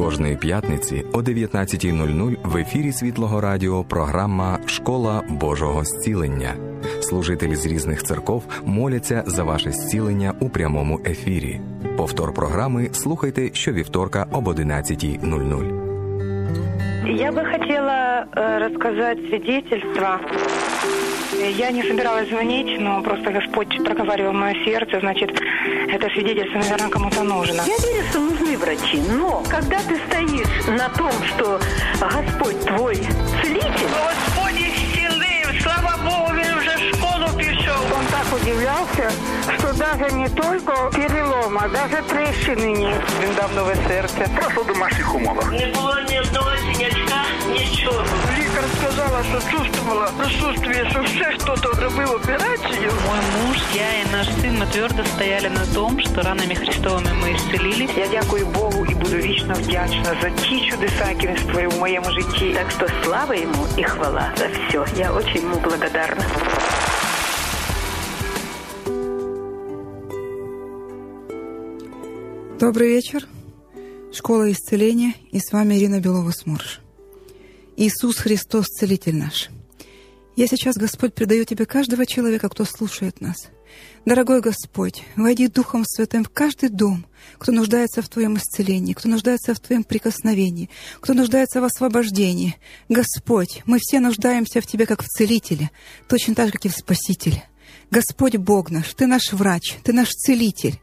Кожної п'ятниці о 19.00 в ефірі Світлого Радіо програма Школа Божого зцілення. Служителі з різних церков моляться за ваше зцілення у прямому ефірі. Повтор програми слухайте щовівторка об 11.00. Я бы хотела э, рассказать свидетельство. Я не собиралась звонить, но просто Господь проговаривал мое сердце, значит, это свидетельство, наверное, кому-то нужно. Я верю, что нужны врачи, но когда ты стоишь на том, что Господь твой целитель, Господь исцелив, слава Богу, він вже в школу пішов. Он так удивлялся, что даже не только перелом, а даже трещины нет. Він дав нове серце. Просто в домашніх умовах. Не було ні одного синячка, нічого. Лікар сказала, що чувствовала присутствие, що все хто-то робив операцію. Мой муж, я и наш сын, мы твердо стояли на том, что ранами Христовыми мы исцелились. Я дякую Богу і буду вічно вдячна за ті чудеса, які він створив в моєму житті. так что слава ему и хвала за все. Я очень ему благодарна. Добрый вечер. Школа исцеления. И с вами Ирина Белова-Сморж. Иисус Христос, Целитель наш. Я сейчас, Господь, предаю Тебе каждого человека, кто слушает нас. Дорогой Господь, войди Духом Святым в каждый дом, кто нуждается в Твоем исцелении, кто нуждается в Твоем прикосновении, кто нуждается в освобождении. Господь, мы все нуждаемся в Тебе как в Целителе, точно так же, как и в Спасителе. Господь Бог наш, Ты наш врач, Ты наш целитель.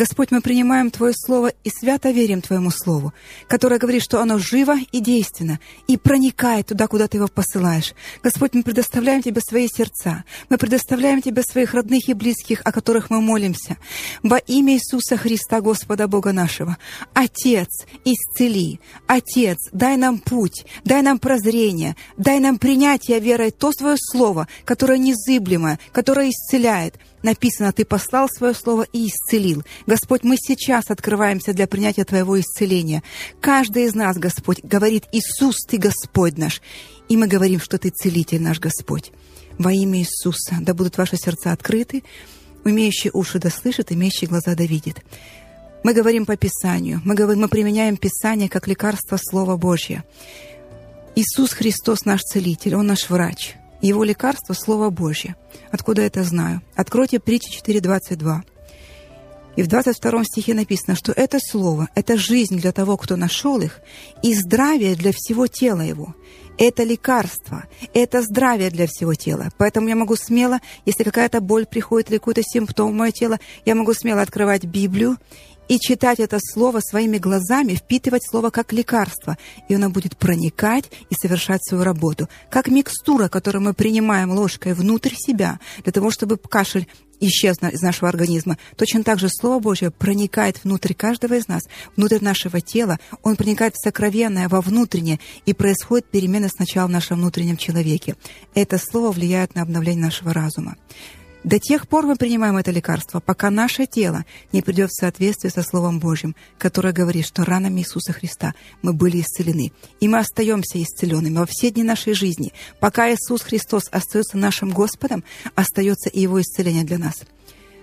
Господь, мы принимаем Твое Слово и свято верим Твоему Слову, которое говорит, что оно живо и действенно, и проникает туда, куда Ты его посылаешь. Господь, мы предоставляем Тебе свои сердца, мы предоставляем Тебе своих родных и близких, о которых мы молимся. Во имя Иисуса Христа, Господа Бога нашего. Отец, исцели. Отец, дай нам путь, дай нам прозрение, дай нам принятие верой то Твое Слово, которое незыблемое, которое исцеляет. Написано, Ты послал свое слово и исцелил. Господь, мы сейчас открываемся для принятия Твоего исцеления. Каждый из нас, Господь, говорит, Иисус, Ты Господь наш. И мы говорим, что Ты целитель наш Господь. Во имя Иисуса, да будут ваши сердца открыты, умеющие уши да слышат, имеющие глаза да видят. Мы говорим по Писанию, мы, говорим, мы применяем Писание как лекарство Слова Божье. Иисус Христос наш целитель, Он наш врач. Его лекарство — Слово Божье. Откуда это знаю? Откройте притчи 4.22. И в 22 стихе написано, что это слово, это жизнь для того, кто нашел их, и здравие для всего тела его. Это лекарство, это здравие для всего тела. Поэтому я могу смело, если какая-то боль приходит или какой-то симптом в мое тело, я могу смело открывать Библию и читать это слово своими глазами, впитывать слово как лекарство, и оно будет проникать и совершать свою работу. Как микстура, которую мы принимаем ложкой внутрь себя, для того, чтобы кашель исчез из нашего организма. Точно так же Слово Божье проникает внутрь каждого из нас, внутрь нашего тела. Он проникает в сокровенное, во внутреннее, и происходит перемена сначала в нашем внутреннем человеке. Это Слово влияет на обновление нашего разума. До тех пор мы принимаем это лекарство, пока наше тело не придет в соответствие со Словом Божьим, которое говорит, что ранами Иисуса Христа мы были исцелены. И мы остаемся исцеленными во все дни нашей жизни. Пока Иисус Христос остается нашим Господом, остается и Его исцеление для нас.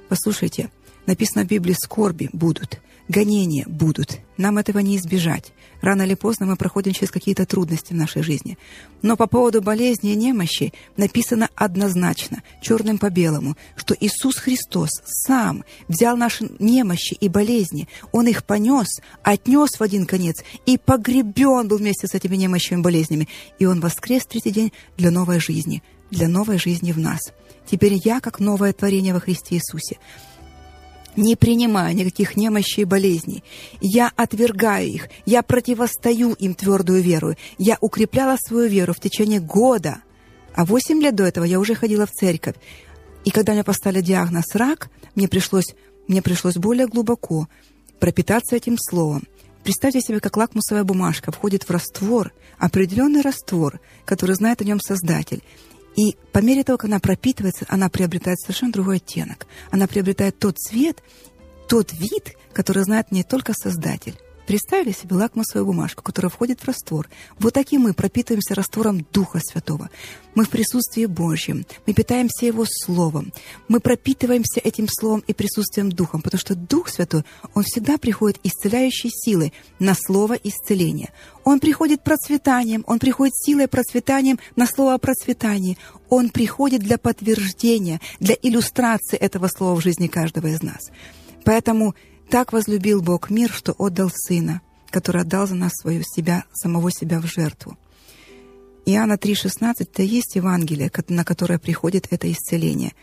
Послушайте, написано в Библии, скорби будут, гонения будут. Нам этого не избежать. Рано или поздно мы проходим через какие-то трудности в нашей жизни. Но по поводу болезни и немощи написано однозначно, черным по белому, что Иисус Христос сам взял наши немощи и болезни, Он их понес, отнес в один конец и погребен был вместе с этими немощами и болезнями. И Он воскрес в третий день для новой жизни, для новой жизни в нас. Теперь я, как новое творение во Христе Иисусе, не принимаю никаких немощей и болезней. Я отвергаю их, я противостою им твердую веру. Я укрепляла свою веру в течение года. А восемь лет до этого я уже ходила в церковь. И когда мне поставили диагноз рак, мне пришлось, мне пришлось более глубоко пропитаться этим словом. Представьте себе, как лакмусовая бумажка входит в раствор, определенный раствор, который знает о нем Создатель. И по мере того, как она пропитывается, она приобретает совершенно другой оттенок. Она приобретает тот цвет, тот вид, который знает не только Создатель. Представили себе лакмусовую бумажку, которая входит в раствор. Вот таким мы пропитываемся раствором Духа Святого. Мы в присутствии Божьем. Мы питаемся Его Словом. Мы пропитываемся этим Словом и присутствием Духом, потому что Дух Святой, Он всегда приходит исцеляющей силой на слово исцеления. Он приходит процветанием, Он приходит силой процветанием на слово о процветании. Он приходит для подтверждения, для иллюстрации этого слова в жизни каждого из нас. Поэтому так возлюбил Бог мир, что отдал Сына, который отдал за нас свою себя, самого себя в жертву. Иоанна 3,16 — это есть Евангелие, на которое приходит это исцеление.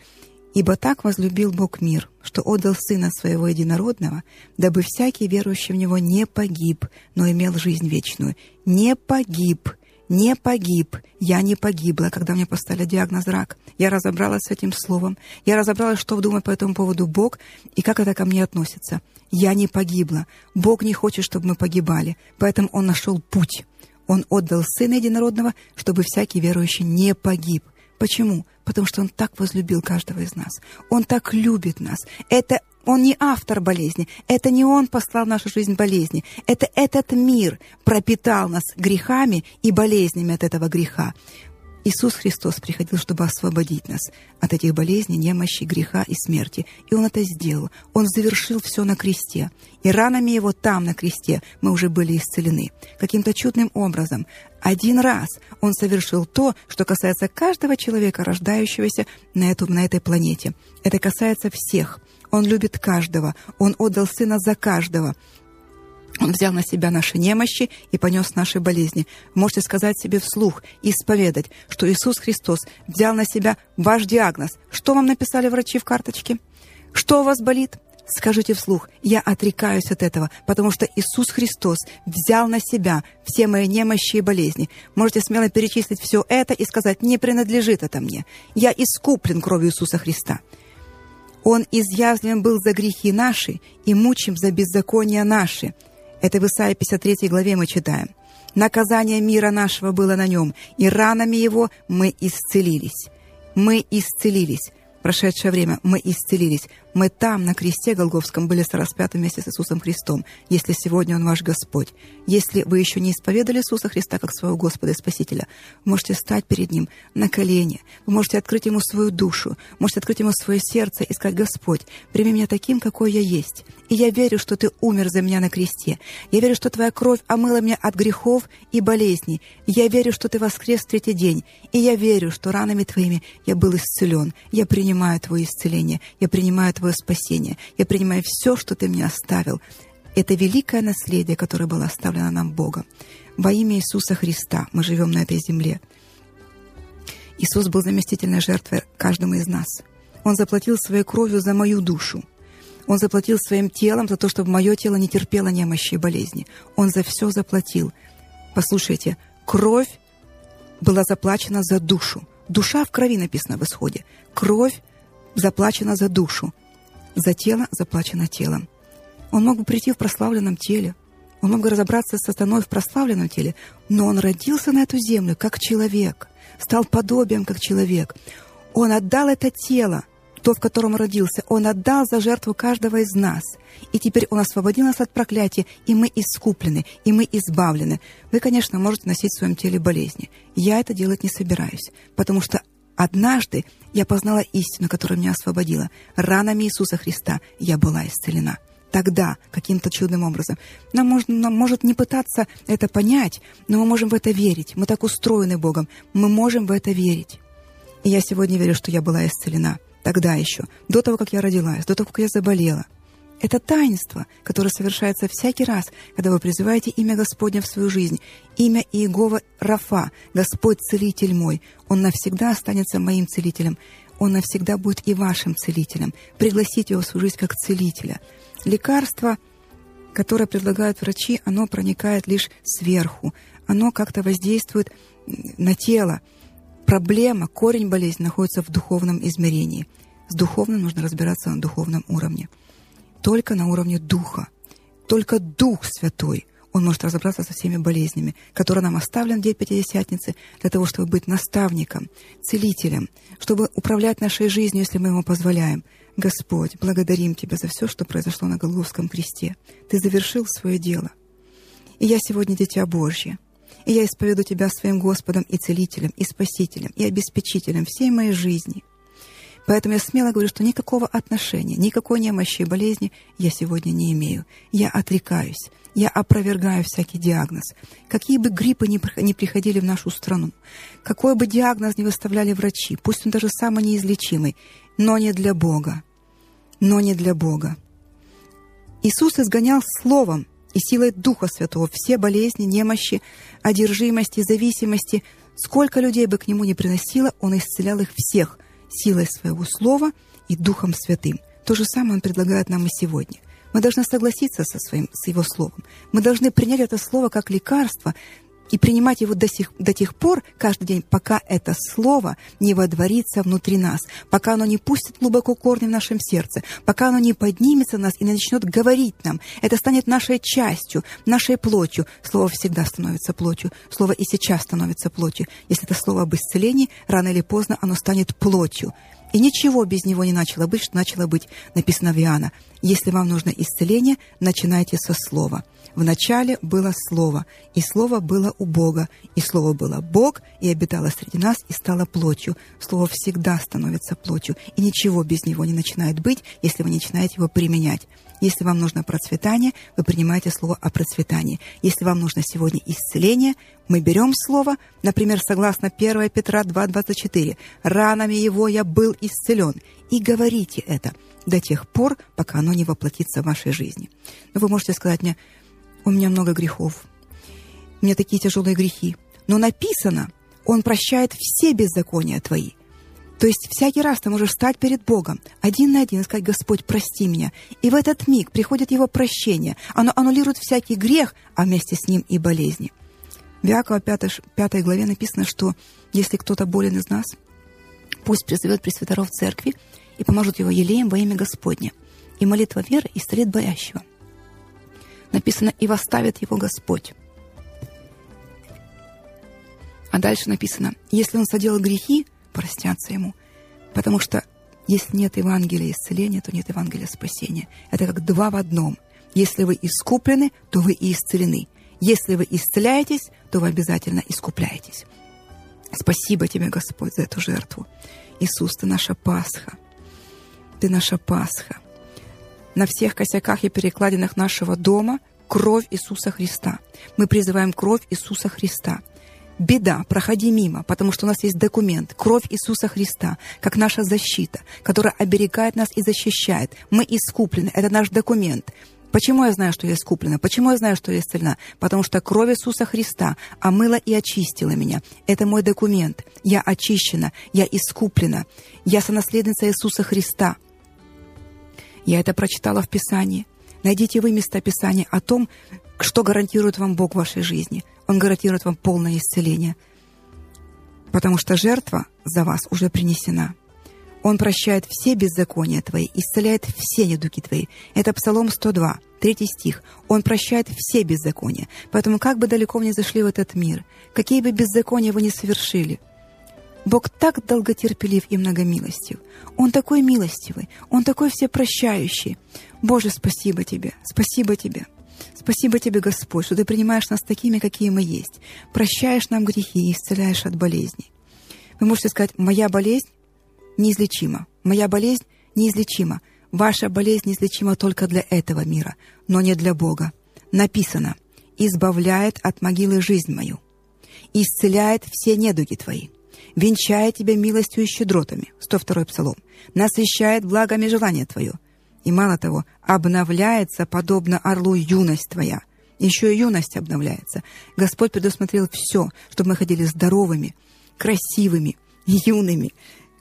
«Ибо так возлюбил Бог мир, что отдал Сына Своего Единородного, дабы всякий верующий в Него не погиб, но имел жизнь вечную». Не погиб, не погиб. Я не погибла, когда мне поставили диагноз рак. Я разобралась с этим словом. Я разобралась, что думает по этому поводу Бог и как это ко мне относится. Я не погибла. Бог не хочет, чтобы мы погибали. Поэтому Он нашел путь. Он отдал Сына Единородного, чтобы всякий верующий не погиб. Почему? Потому что Он так возлюбил каждого из нас. Он так любит нас. Это он не автор болезни. Это не он послал в нашу жизнь болезни. Это этот мир пропитал нас грехами и болезнями от этого греха. Иисус Христос приходил, чтобы освободить нас от этих болезней, немощи, греха и смерти. И Он это сделал. Он завершил все на кресте. И ранами Его там, на кресте, мы уже были исцелены. Каким-то чудным образом. Один раз Он совершил то, что касается каждого человека, рождающегося на, эту, на этой планете. Это касается всех. Он любит каждого. Он отдал Сына за каждого. Он взял на себя наши немощи и понес наши болезни. можете сказать себе вслух, исповедать, что Иисус Христос взял на себя ваш диагноз. Что вам написали врачи в карточке? Что у вас болит? Скажите вслух, я отрекаюсь от этого, потому что Иисус Христос взял на себя все мои немощи и болезни. Можете смело перечислить все это и сказать, не принадлежит это мне. Я искуплен кровью Иисуса Христа. Он изъязвлен был за грехи наши и мучим за беззакония наши. Это в Исаии 53 главе мы читаем. «Наказание мира нашего было на нем, и ранами его мы исцелились». Мы исцелились прошедшее время мы исцелились. Мы там, на кресте Голговском, были сораспяты вместе с Иисусом Христом, если сегодня Он ваш Господь. Если вы еще не исповедали Иисуса Христа как своего Господа и Спасителя, вы можете стать перед Ним на колени, вы можете открыть Ему свою душу, можете открыть Ему свое сердце и сказать, «Господь, прими меня таким, какой я есть. И я верю, что Ты умер за меня на кресте. Я верю, что Твоя кровь омыла меня от грехов и болезней. Я верю, что Ты воскрес в третий день. И я верю, что ранами Твоими я был исцелен. Я принимаю принимаю Твое исцеление, я принимаю Твое спасение, я принимаю все, что Ты мне оставил. Это великое наследие, которое было оставлено нам Богом. Во имя Иисуса Христа мы живем на этой земле. Иисус был заместительной жертвой каждому из нас. Он заплатил своей кровью за мою душу. Он заплатил своим телом за то, чтобы мое тело не терпело немощи и болезни. Он за все заплатил. Послушайте, кровь была заплачена за душу. Душа в крови написано в исходе. Кровь заплачена за душу. За тело заплачено телом. Он мог бы прийти в прославленном теле. Он мог бы разобраться с сатаной в прославленном теле. Но он родился на эту землю как человек. Стал подобием как человек. Он отдал это тело – то, в котором родился, Он отдал за жертву каждого из нас. И теперь Он освободил нас от проклятия, и мы искуплены, и мы избавлены. Вы, конечно, можете носить в своем теле болезни. Я это делать не собираюсь, потому что однажды я познала истину, которая меня освободила. Ранами Иисуса Христа я была исцелена тогда каким-то чудным образом. Нам, можно, нам может не пытаться это понять, но мы можем в это верить. Мы так устроены Богом. Мы можем в это верить. И я сегодня верю, что я была исцелена тогда еще, до того, как я родилась, до того, как я заболела. Это таинство, которое совершается всякий раз, когда вы призываете имя Господня в свою жизнь, имя Иегова Рафа, Господь Целитель мой. Он навсегда останется моим целителем. Он навсегда будет и вашим целителем. Пригласите его в свою жизнь как целителя. Лекарство, которое предлагают врачи, оно проникает лишь сверху. Оно как-то воздействует на тело, Проблема, корень болезни находится в духовном измерении. С духовным нужно разбираться на духовном уровне. Только на уровне духа. Только Дух Святой, Он может разобраться со всеми болезнями, которые нам оставлен в День Пятидесятницы, для того, чтобы быть наставником, целителем, чтобы управлять нашей жизнью, если мы Ему позволяем. Господь, благодарим Тебя за все, что произошло на Голгофском кресте. Ты завершил свое дело. И я сегодня дитя Божье. И я исповеду Тебя своим Господом и Целителем, и Спасителем, и Обеспечителем всей моей жизни. Поэтому я смело говорю, что никакого отношения, никакой немощи и болезни я сегодня не имею. Я отрекаюсь, я опровергаю всякий диагноз. Какие бы гриппы ни приходили в нашу страну, какой бы диагноз ни выставляли врачи, пусть он даже самый неизлечимый, но не для Бога. Но не для Бога. Иисус изгонял Словом и силой Духа Святого все болезни, немощи, одержимости, зависимости. Сколько людей бы к Нему не приносило, Он исцелял их всех силой Своего Слова и Духом Святым. То же самое Он предлагает нам и сегодня. Мы должны согласиться со своим, с Его Словом. Мы должны принять это Слово как лекарство, и принимать его до, сих, до тех пор, каждый день, пока это слово не водворится внутри нас, пока оно не пустит глубоко корни в нашем сердце, пока оно не поднимется в нас и начнет говорить нам. Это станет нашей частью, нашей плотью. Слово всегда становится плотью. Слово и сейчас становится плотью. Если это слово об исцелении, рано или поздно оно станет плотью. И ничего без него не начало быть, что начало быть написано в Иоанна. Если вам нужно исцеление, начинайте со слова. В начале было Слово, и Слово было у Бога, и Слово было Бог, и обитало среди нас, и стало плотью. Слово всегда становится плотью, и ничего без него не начинает быть, если вы начинаете его применять. Если вам нужно процветание, вы принимаете слово о процветании. Если вам нужно сегодня исцеление, мы берем слово, например, согласно 1 Петра 2.24, «Ранами его я был исцелен», и говорите это до тех пор, пока оно не воплотится в вашей жизни. Но вы можете сказать мне, у меня много грехов, у меня такие тяжелые грехи. Но написано, Он прощает все беззакония твои. То есть всякий раз ты можешь стать перед Богом один на один и сказать, Господь, прости меня. И в этот миг приходит Его прощение. Оно аннулирует всякий грех, а вместе с ним и болезни. В Иакова 5, 5 главе написано, что если кто-то болен из нас, пусть призовет Пресвяторов в церкви и поможет его елеем во имя Господне. И молитва веры исцелит боящего – Написано, и восставит его Господь. А дальше написано, если он соделал грехи, простятся ему. Потому что если нет Евангелия исцеления, то нет Евангелия спасения. Это как два в одном. Если вы искуплены, то вы и исцелены. Если вы исцеляетесь, то вы обязательно искупляетесь. Спасибо тебе, Господь, за эту жертву. Иисус, ты наша Пасха. Ты наша Пасха на всех косяках и перекладинах нашего дома кровь Иисуса Христа. Мы призываем кровь Иисуса Христа. Беда, проходи мимо, потому что у нас есть документ, кровь Иисуса Христа, как наша защита, которая оберегает нас и защищает. Мы искуплены, это наш документ. Почему я знаю, что я искуплена? Почему я знаю, что я исцелена? Потому что кровь Иисуса Христа омыла и очистила меня. Это мой документ. Я очищена, я искуплена. Я сонаследница Иисуса Христа. Я это прочитала в Писании. Найдите вы места Писания о том, что гарантирует вам Бог в вашей жизни. Он гарантирует вам полное исцеление. Потому что жертва за вас уже принесена. Он прощает все беззакония твои, исцеляет все недуги твои. Это Псалом 102, третий стих. Он прощает все беззакония. Поэтому как бы далеко вы ни зашли в этот мир, какие бы беззакония вы ни совершили – Бог так долготерпелив и многомилостив. Он такой милостивый, Он такой всепрощающий. Боже, спасибо Тебе, спасибо Тебе. Спасибо Тебе, Господь, что Ты принимаешь нас такими, какие мы есть. Прощаешь нам грехи и исцеляешь от болезней. Вы можете сказать, моя болезнь неизлечима. Моя болезнь неизлечима. Ваша болезнь неизлечима только для этого мира, но не для Бога. Написано, избавляет от могилы жизнь мою, исцеляет все недуги твои венчает тебя милостью и щедротами. 102 Псалом. Насыщает благами желание твое. И мало того, обновляется, подобно орлу, юность твоя. Еще и юность обновляется. Господь предусмотрел все, чтобы мы ходили здоровыми, красивыми, юными,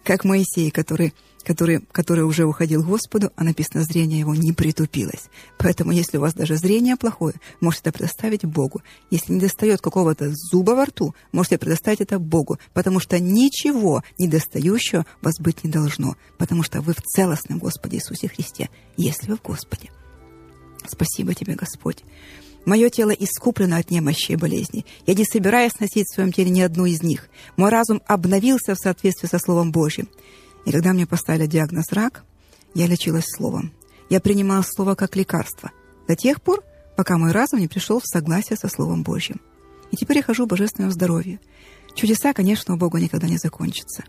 как Моисей, который который, который уже уходил к Господу, а написано, зрение его не притупилось. Поэтому, если у вас даже зрение плохое, можете это предоставить Богу. Если не достает какого-то зуба во рту, можете предоставить это Богу, потому что ничего недостающего вас быть не должно, потому что вы в целостном Господе Иисусе Христе, если вы в Господе. Спасибо тебе, Господь. Мое тело искуплено от немощи и болезней. Я не собираюсь носить в своем теле ни одну из них. Мой разум обновился в соответствии со Словом Божьим. И когда мне поставили диагноз рак, я лечилась словом. Я принимала слово как лекарство до тех пор, пока мой разум не пришел в согласие со Словом Божьим. И теперь я хожу в божественном здоровье. Чудеса, конечно, у Бога никогда не закончатся.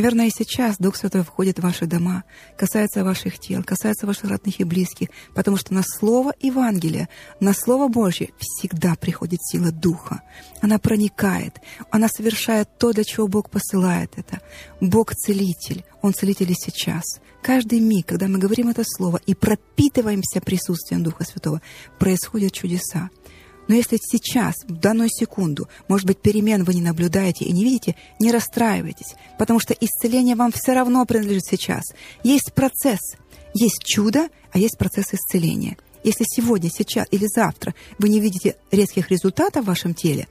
Наверное, и сейчас Дух Святой входит в ваши дома, касается ваших тел, касается ваших родных и близких, потому что на Слово Евангелия, на Слово Божье всегда приходит сила Духа. Она проникает, она совершает то, для чего Бог посылает это. Бог целитель, Он целитель и сейчас. Каждый миг, когда мы говорим это Слово и пропитываемся присутствием Духа Святого, происходят чудеса. Но если сейчас, в данную секунду, может быть, перемен вы не наблюдаете и не видите, не расстраивайтесь, потому что исцеление вам все равно принадлежит сейчас. Есть процесс, есть чудо, а есть процесс исцеления. Если сегодня, сейчас или завтра вы не видите резких результатов в вашем теле,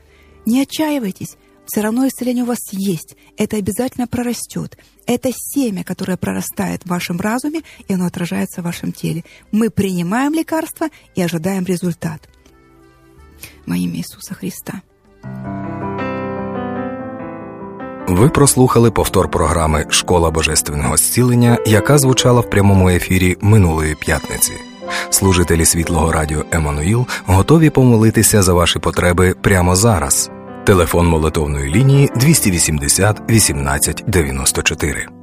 не отчаивайтесь, все равно исцеление у вас есть. Это обязательно прорастет. Это семя, которое прорастает в вашем разуме, и оно отражается в вашем теле. Мы принимаем лекарство и ожидаем результат во ім'я Ісуса Христа. Ви прослухали повтор програми Школа Божественного зцілення, яка звучала в прямому ефірі минулої п'ятниці. Служителі світлого радіо Еммануїл готові помолитися за ваші потреби прямо зараз. Телефон молитовної лінії 280 18 94.